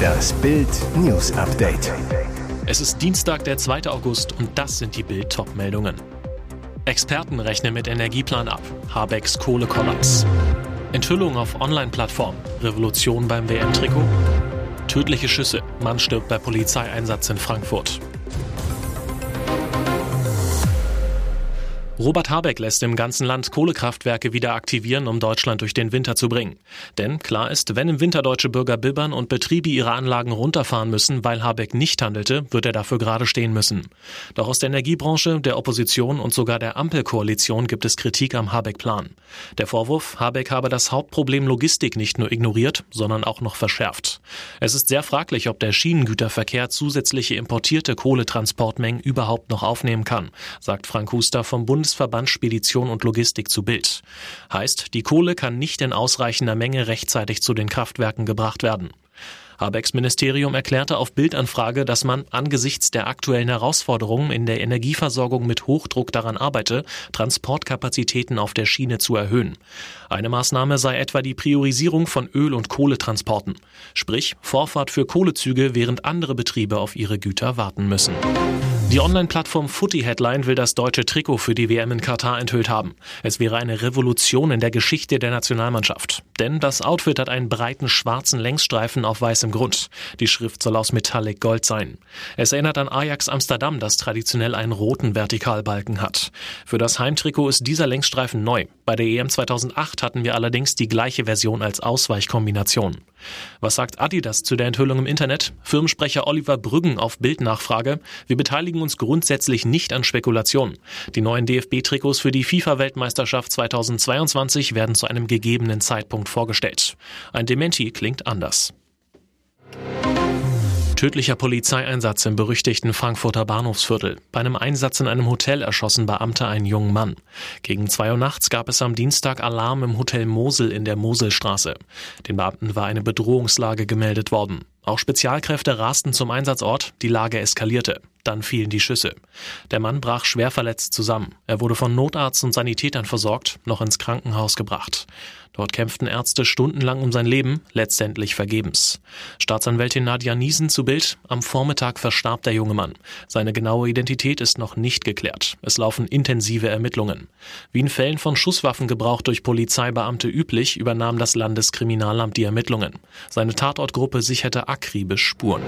Das Bild News Update. Es ist Dienstag, der 2. August und das sind die Bild meldungen Experten rechnen mit Energieplan ab. Habecks Kohlekollaps. Enthüllung auf Online-Plattform. Revolution beim WM-Trikot. Tödliche Schüsse. Mann stirbt bei Polizeieinsatz in Frankfurt. Robert Habeck lässt im ganzen Land Kohlekraftwerke wieder aktivieren, um Deutschland durch den Winter zu bringen. Denn klar ist, wenn im Winter deutsche Bürger bibbern und Betriebe ihre Anlagen runterfahren müssen, weil Habeck nicht handelte, wird er dafür gerade stehen müssen. Doch aus der Energiebranche, der Opposition und sogar der Ampelkoalition gibt es Kritik am Habeck-Plan. Der Vorwurf, Habeck habe das Hauptproblem Logistik nicht nur ignoriert, sondern auch noch verschärft. Es ist sehr fraglich, ob der Schienengüterverkehr zusätzliche importierte Kohletransportmengen überhaupt noch aufnehmen kann, sagt Frank Huster vom Bundes Bundesverband Spedition und Logistik zu Bild. Heißt, die Kohle kann nicht in ausreichender Menge rechtzeitig zu den Kraftwerken gebracht werden. Habecks Ministerium erklärte auf Bildanfrage, dass man angesichts der aktuellen Herausforderungen in der Energieversorgung mit Hochdruck daran arbeite, Transportkapazitäten auf der Schiene zu erhöhen. Eine Maßnahme sei etwa die Priorisierung von Öl- und Kohletransporten, sprich Vorfahrt für Kohlezüge, während andere Betriebe auf ihre Güter warten müssen. Die Online-Plattform Footy Headline will das deutsche Trikot für die WM in Katar enthüllt haben. Es wäre eine Revolution in der Geschichte der Nationalmannschaft. Denn das Outfit hat einen breiten schwarzen Längsstreifen auf weißem Grund. Die Schrift soll aus Metallic Gold sein. Es erinnert an Ajax Amsterdam, das traditionell einen roten Vertikalbalken hat. Für das Heimtrikot ist dieser Längsstreifen neu. Bei der EM 2008 hatten wir allerdings die gleiche Version als Ausweichkombination. Was sagt Adidas zu der Enthüllung im Internet? Firmensprecher Oliver Brüggen auf Bildnachfrage. Wir beteiligen uns grundsätzlich nicht an Spekulationen. Die neuen DFB-Trikots für die FIFA-Weltmeisterschaft 2022 werden zu einem gegebenen Zeitpunkt vorgestellt. Ein Dementi klingt anders. Tödlicher Polizeieinsatz im berüchtigten Frankfurter Bahnhofsviertel. Bei einem Einsatz in einem Hotel erschossen Beamte einen jungen Mann. Gegen zwei Uhr nachts gab es am Dienstag Alarm im Hotel Mosel in der Moselstraße. Den Beamten war eine Bedrohungslage gemeldet worden. Auch Spezialkräfte rasten zum Einsatzort, die Lage eskalierte. Dann fielen die Schüsse. Der Mann brach schwer verletzt zusammen. Er wurde von Notarzt und Sanitätern versorgt, noch ins Krankenhaus gebracht. Dort kämpften Ärzte stundenlang um sein Leben, letztendlich vergebens. Staatsanwältin Nadja Niesen zu Bild. Am Vormittag verstarb der junge Mann. Seine genaue Identität ist noch nicht geklärt. Es laufen intensive Ermittlungen. Wie in Fällen von Schusswaffengebrauch durch Polizeibeamte üblich, übernahm das Landeskriminalamt die Ermittlungen. Seine Tatortgruppe sicherte akribisch Spuren.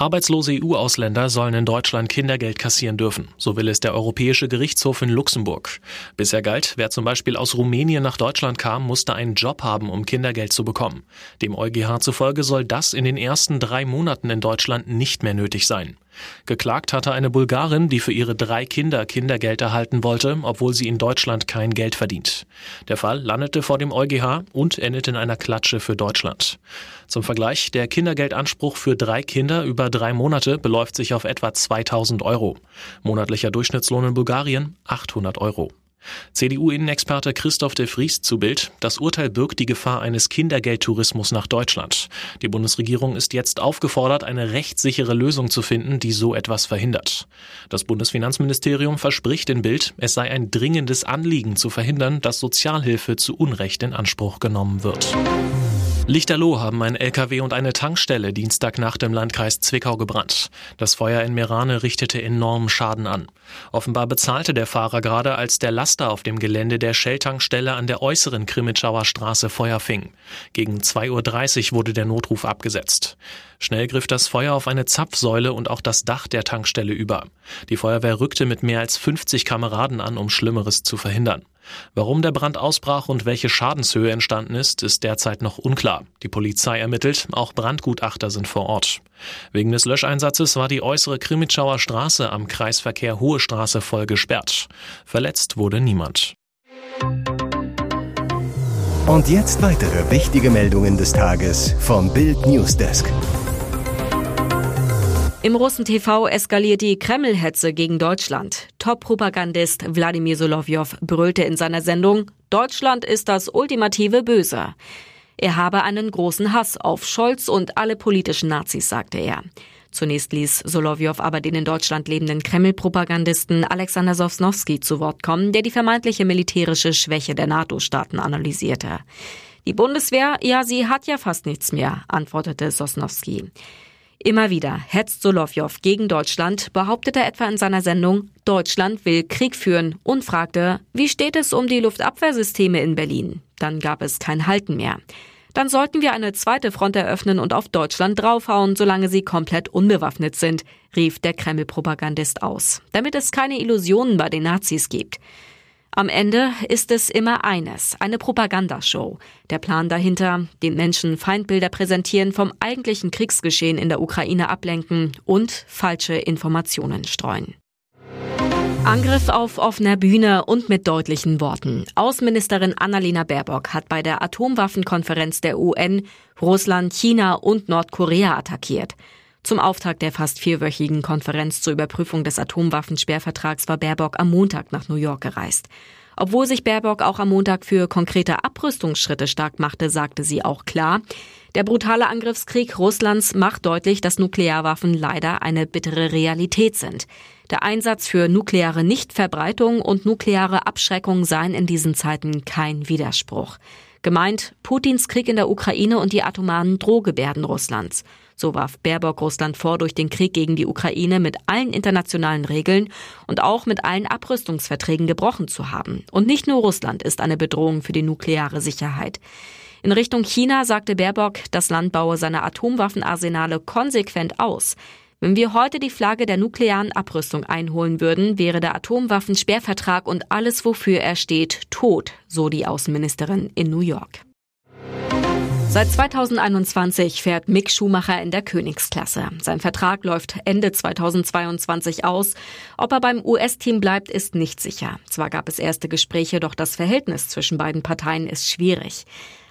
Arbeitslose EU-Ausländer sollen in Deutschland Kindergeld kassieren dürfen. So will es der Europäische Gerichtshof in Luxemburg. Bisher galt, wer zum Beispiel aus Rumänien nach Deutschland kam, musste einen Job haben, um Kindergeld zu bekommen. Dem EuGH zufolge soll das in den ersten drei Monaten in Deutschland nicht mehr nötig sein. Geklagt hatte eine Bulgarin, die für ihre drei Kinder Kindergeld erhalten wollte, obwohl sie in Deutschland kein Geld verdient. Der Fall landete vor dem EuGH und endete in einer Klatsche für Deutschland. Zum Vergleich, der Kindergeldanspruch für drei Kinder über drei Monate beläuft sich auf etwa 2000 Euro. Monatlicher Durchschnittslohn in Bulgarien 800 Euro. CDU-Innenexperte Christoph de Vries zu Bild. Das Urteil birgt die Gefahr eines Kindergeldtourismus nach Deutschland. Die Bundesregierung ist jetzt aufgefordert, eine rechtssichere Lösung zu finden, die so etwas verhindert. Das Bundesfinanzministerium verspricht in Bild, es sei ein dringendes Anliegen zu verhindern, dass Sozialhilfe zu Unrecht in Anspruch genommen wird. Lichterloh haben ein LKW und eine Tankstelle Dienstagnacht im Landkreis Zwickau gebrannt. Das Feuer in Merane richtete enormen Schaden an. Offenbar bezahlte der Fahrer gerade, als der Laster auf dem Gelände der Shell-Tankstelle an der äußeren Krimitschauer Straße Feuer fing. Gegen 2.30 Uhr wurde der Notruf abgesetzt. Schnell griff das Feuer auf eine Zapfsäule und auch das Dach der Tankstelle über. Die Feuerwehr rückte mit mehr als 50 Kameraden an, um Schlimmeres zu verhindern. Warum der Brand ausbrach und welche Schadenshöhe entstanden ist, ist derzeit noch unklar. Die Polizei ermittelt, auch Brandgutachter sind vor Ort. Wegen des Löscheinsatzes war die äußere Krimitschauer Straße am Kreisverkehr Hohe Straße voll gesperrt. Verletzt wurde niemand. Und jetzt weitere wichtige Meldungen des Tages vom Bild Newsdesk. Im Russen TV eskaliert die Kreml-Hetze gegen Deutschland. Top-Propagandist Wladimir Solowjow brüllte in seiner Sendung, Deutschland ist das ultimative Böse. Er habe einen großen Hass auf Scholz und alle politischen Nazis, sagte er. Zunächst ließ Solowjow aber den in Deutschland lebenden Kreml-Propagandisten Alexander Sosnowski zu Wort kommen, der die vermeintliche militärische Schwäche der NATO-Staaten analysierte. Die Bundeswehr, ja, sie hat ja fast nichts mehr, antwortete Sosnowski. Immer wieder hetzt Solovjow gegen Deutschland, behauptete etwa in seiner Sendung, Deutschland will Krieg führen und fragte, wie steht es um die Luftabwehrsysteme in Berlin? Dann gab es kein Halten mehr. Dann sollten wir eine zweite Front eröffnen und auf Deutschland draufhauen, solange sie komplett unbewaffnet sind, rief der Kreml-Propagandist aus, damit es keine Illusionen bei den Nazis gibt. Am Ende ist es immer eines, eine Propagandashow. Der Plan dahinter, den Menschen Feindbilder präsentieren, vom eigentlichen Kriegsgeschehen in der Ukraine ablenken und falsche Informationen streuen. Angriff auf offener Bühne und mit deutlichen Worten. Außenministerin Annalena Baerbock hat bei der Atomwaffenkonferenz der UN Russland, China und Nordkorea attackiert. Zum Auftakt der fast vierwöchigen Konferenz zur Überprüfung des Atomwaffensperrvertrags war Baerbock am Montag nach New York gereist. Obwohl sich Baerbock auch am Montag für konkrete Abrüstungsschritte stark machte, sagte sie auch klar, der brutale Angriffskrieg Russlands macht deutlich, dass Nuklearwaffen leider eine bittere Realität sind. Der Einsatz für nukleare Nichtverbreitung und nukleare Abschreckung seien in diesen Zeiten kein Widerspruch. Gemeint Putins Krieg in der Ukraine und die atomaren Drohgebärden Russlands. So warf Baerbock Russland vor, durch den Krieg gegen die Ukraine mit allen internationalen Regeln und auch mit allen Abrüstungsverträgen gebrochen zu haben. Und nicht nur Russland ist eine Bedrohung für die nukleare Sicherheit. In Richtung China sagte Baerbock, das Land baue seine Atomwaffenarsenale konsequent aus. Wenn wir heute die Flagge der nuklearen Abrüstung einholen würden, wäre der Atomwaffensperrvertrag und alles, wofür er steht, tot, so die Außenministerin in New York. Seit 2021 fährt Mick Schumacher in der Königsklasse. Sein Vertrag läuft Ende 2022 aus. Ob er beim US-Team bleibt, ist nicht sicher. Zwar gab es erste Gespräche, doch das Verhältnis zwischen beiden Parteien ist schwierig.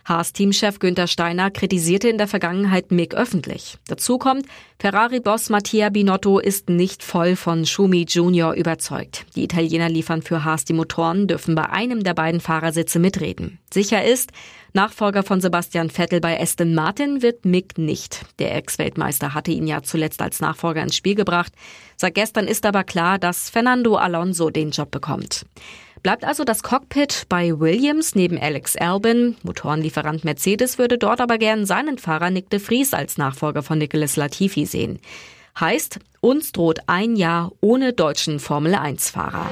Haas-Teamchef Günther Steiner kritisierte in der Vergangenheit Mick öffentlich. Dazu kommt, Ferrari-Boss Mattia Binotto ist nicht voll von Schumi Junior überzeugt. Die Italiener liefern für Haas die Motoren, dürfen bei einem der beiden Fahrersitze mitreden. Sicher ist, Nachfolger von Sebastian Vettel bei Aston Martin wird Mick nicht. Der Ex-Weltmeister hatte ihn ja zuletzt als Nachfolger ins Spiel gebracht. Seit gestern ist aber klar, dass Fernando Alonso den Job bekommt. Bleibt also das Cockpit bei Williams neben Alex Albin. Motorenlieferant Mercedes würde dort aber gern seinen Fahrer Nick de Vries als Nachfolger von Nicolas Latifi sehen. Heißt, uns droht ein Jahr ohne deutschen Formel-1-Fahrer.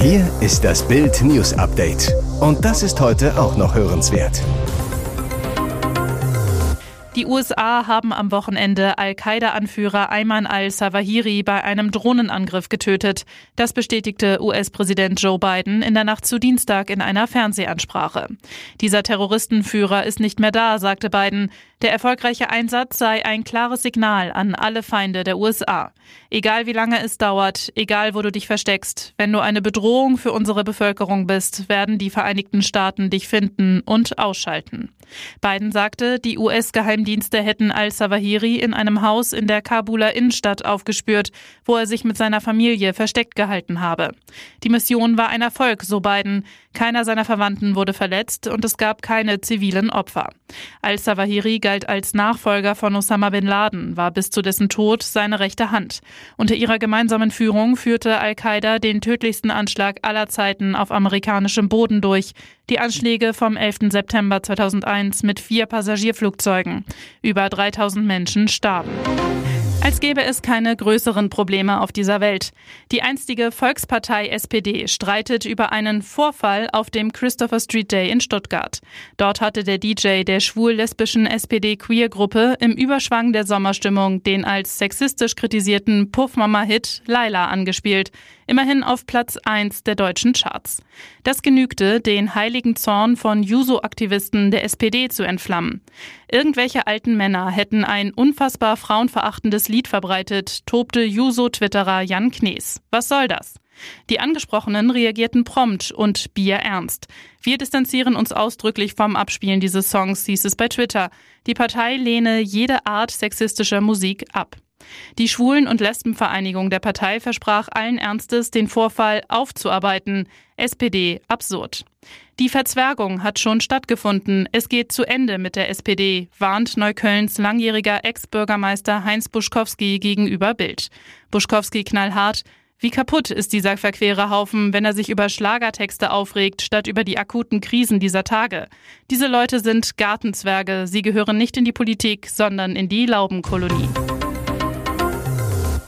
Hier ist das Bild News Update. Und das ist heute auch noch hörenswert. Die USA haben am Wochenende Al-Qaida-Anführer Ayman al-Sawahiri bei einem Drohnenangriff getötet. Das bestätigte US-Präsident Joe Biden in der Nacht zu Dienstag in einer Fernsehansprache. Dieser Terroristenführer ist nicht mehr da, sagte Biden. Der erfolgreiche Einsatz sei ein klares Signal an alle Feinde der USA. Egal wie lange es dauert, egal wo du dich versteckst, wenn du eine Bedrohung für unsere Bevölkerung bist, werden die Vereinigten Staaten dich finden und ausschalten. Biden sagte, die US-Geheimdienste hätten al-Sawahiri in einem Haus in der Kabuler Innenstadt aufgespürt, wo er sich mit seiner Familie versteckt gehalten habe. Die Mission war ein Erfolg, so Biden. Keiner seiner Verwandten wurde verletzt und es gab keine zivilen Opfer. Al-Sawahiri galt als Nachfolger von Osama bin Laden, war bis zu dessen Tod seine rechte Hand. Unter ihrer gemeinsamen Führung führte Al-Qaida den tödlichsten Anschlag aller Zeiten auf amerikanischem Boden durch. Die Anschläge vom 11. September 2001 mit vier Passagierflugzeugen. Über 3000 Menschen starben. Als gäbe es keine größeren Probleme auf dieser Welt. Die einstige Volkspartei SPD streitet über einen Vorfall auf dem Christopher Street Day in Stuttgart. Dort hatte der DJ der schwul-lesbischen SPD-Queer-Gruppe im Überschwang der Sommerstimmung den als sexistisch kritisierten Puffmama-Hit Laila angespielt. Immerhin auf Platz 1 der deutschen Charts. Das genügte, den heiligen Zorn von Juso-Aktivisten der SPD zu entflammen. Irgendwelche alten Männer hätten ein unfassbar frauenverachtendes Lied verbreitet, tobte Juso-Twitterer Jan Knees. Was soll das? Die Angesprochenen reagierten prompt und bierernst. Wir distanzieren uns ausdrücklich vom Abspielen dieses Songs, hieß es bei Twitter. Die Partei lehne jede Art sexistischer Musik ab. Die Schwulen- und Lesbenvereinigung der Partei versprach allen Ernstes, den Vorfall aufzuarbeiten. SPD absurd. Die Verzwergung hat schon stattgefunden. Es geht zu Ende mit der SPD, warnt Neuköllns langjähriger Ex-Bürgermeister Heinz Buschkowski gegenüber Bild. Buschkowski knallhart. Wie kaputt ist dieser verquere Haufen, wenn er sich über Schlagertexte aufregt, statt über die akuten Krisen dieser Tage? Diese Leute sind Gartenzwerge. Sie gehören nicht in die Politik, sondern in die Laubenkolonie.